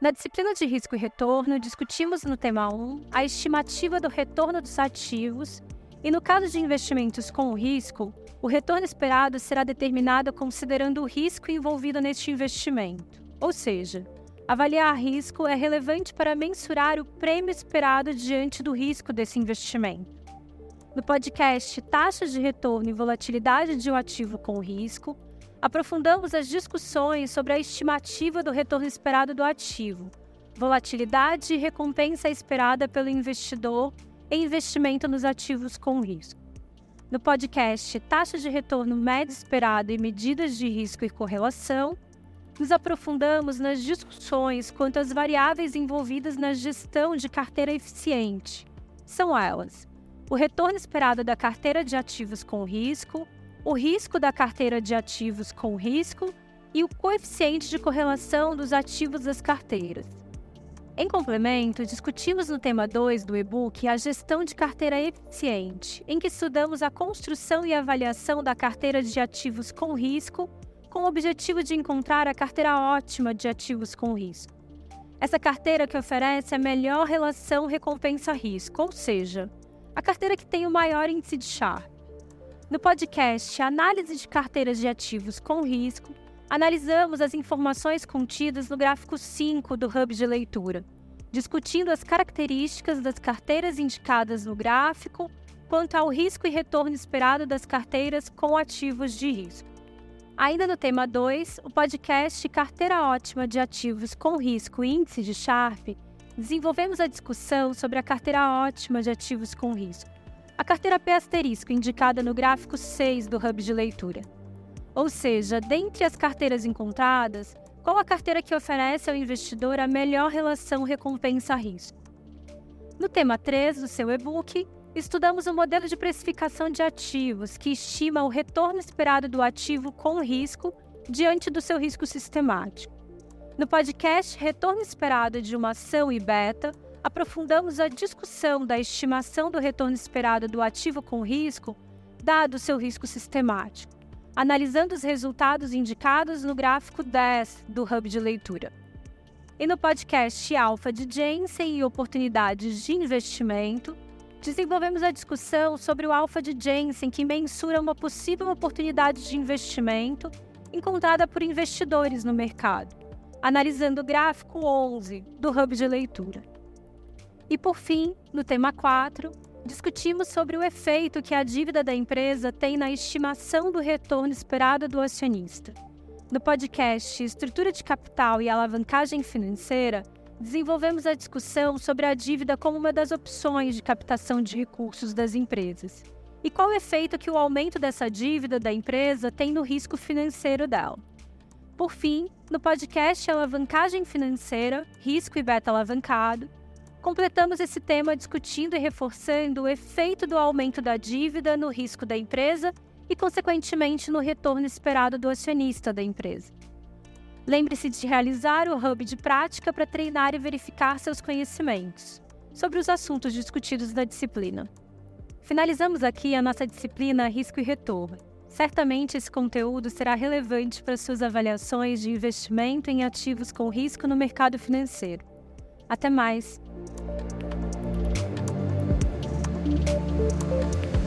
Na disciplina de risco e retorno, discutimos no tema 1 a estimativa do retorno dos ativos e, no caso de investimentos com risco, o retorno esperado será determinado considerando o risco envolvido neste investimento. Ou seja, avaliar risco é relevante para mensurar o prêmio esperado diante do risco desse investimento. No podcast Taxas de Retorno e Volatilidade de um Ativo com Risco, aprofundamos as discussões sobre a estimativa do retorno esperado do ativo, volatilidade e recompensa esperada pelo investidor em investimento nos ativos com risco. No podcast Taxa de Retorno Médio Esperado e Medidas de Risco e Correlação, nos aprofundamos nas discussões quanto às variáveis envolvidas na gestão de carteira eficiente. São elas: o retorno esperado da carteira de ativos com risco, o risco da carteira de ativos com risco e o coeficiente de correlação dos ativos das carteiras. Em complemento, discutimos no tema 2 do e-book a gestão de carteira eficiente, em que estudamos a construção e avaliação da carteira de ativos com risco, com o objetivo de encontrar a carteira ótima de ativos com risco. Essa carteira que oferece a melhor relação recompensa-risco, ou seja, a carteira que tem o maior índice de Sharpe. No podcast Análise de Carteiras de Ativos com Risco, analisamos as informações contidas no gráfico 5 do Hub de Leitura, discutindo as características das carteiras indicadas no gráfico quanto ao risco e retorno esperado das carteiras com ativos de risco. Ainda no tema 2, o podcast Carteira Ótima de Ativos com Risco Índice de Sharpe desenvolvemos a discussão sobre a carteira ótima de ativos com risco, a carteira P asterisco indicada no gráfico 6 do hub de leitura. Ou seja, dentre as carteiras encontradas, qual a carteira que oferece ao investidor a melhor relação recompensa-risco? No tema 3 do seu e-book, estudamos o modelo de precificação de ativos que estima o retorno esperado do ativo com risco diante do seu risco sistemático. No podcast Retorno Esperado de uma Ação e Beta, aprofundamos a discussão da estimação do retorno esperado do ativo com risco, dado seu risco sistemático, analisando os resultados indicados no gráfico 10 do Hub de Leitura. E no podcast Alpha de Jensen e Oportunidades de Investimento, desenvolvemos a discussão sobre o Alpha de Jensen, que mensura uma possível oportunidade de investimento encontrada por investidores no mercado analisando o gráfico 11 do Hub de Leitura. E por fim, no tema 4, discutimos sobre o efeito que a dívida da empresa tem na estimação do retorno esperado do acionista. No podcast Estrutura de Capital e Alavancagem Financeira, desenvolvemos a discussão sobre a dívida como uma das opções de captação de recursos das empresas. E qual o efeito que o aumento dessa dívida da empresa tem no risco financeiro dela. Por fim, no podcast Alavancagem Financeira, Risco e Beta Alavancado, completamos esse tema discutindo e reforçando o efeito do aumento da dívida no risco da empresa e, consequentemente, no retorno esperado do acionista da empresa. Lembre-se de realizar o hub de prática para treinar e verificar seus conhecimentos sobre os assuntos discutidos na disciplina. Finalizamos aqui a nossa disciplina Risco e Retorno Certamente esse conteúdo será relevante para suas avaliações de investimento em ativos com risco no mercado financeiro. Até mais! Música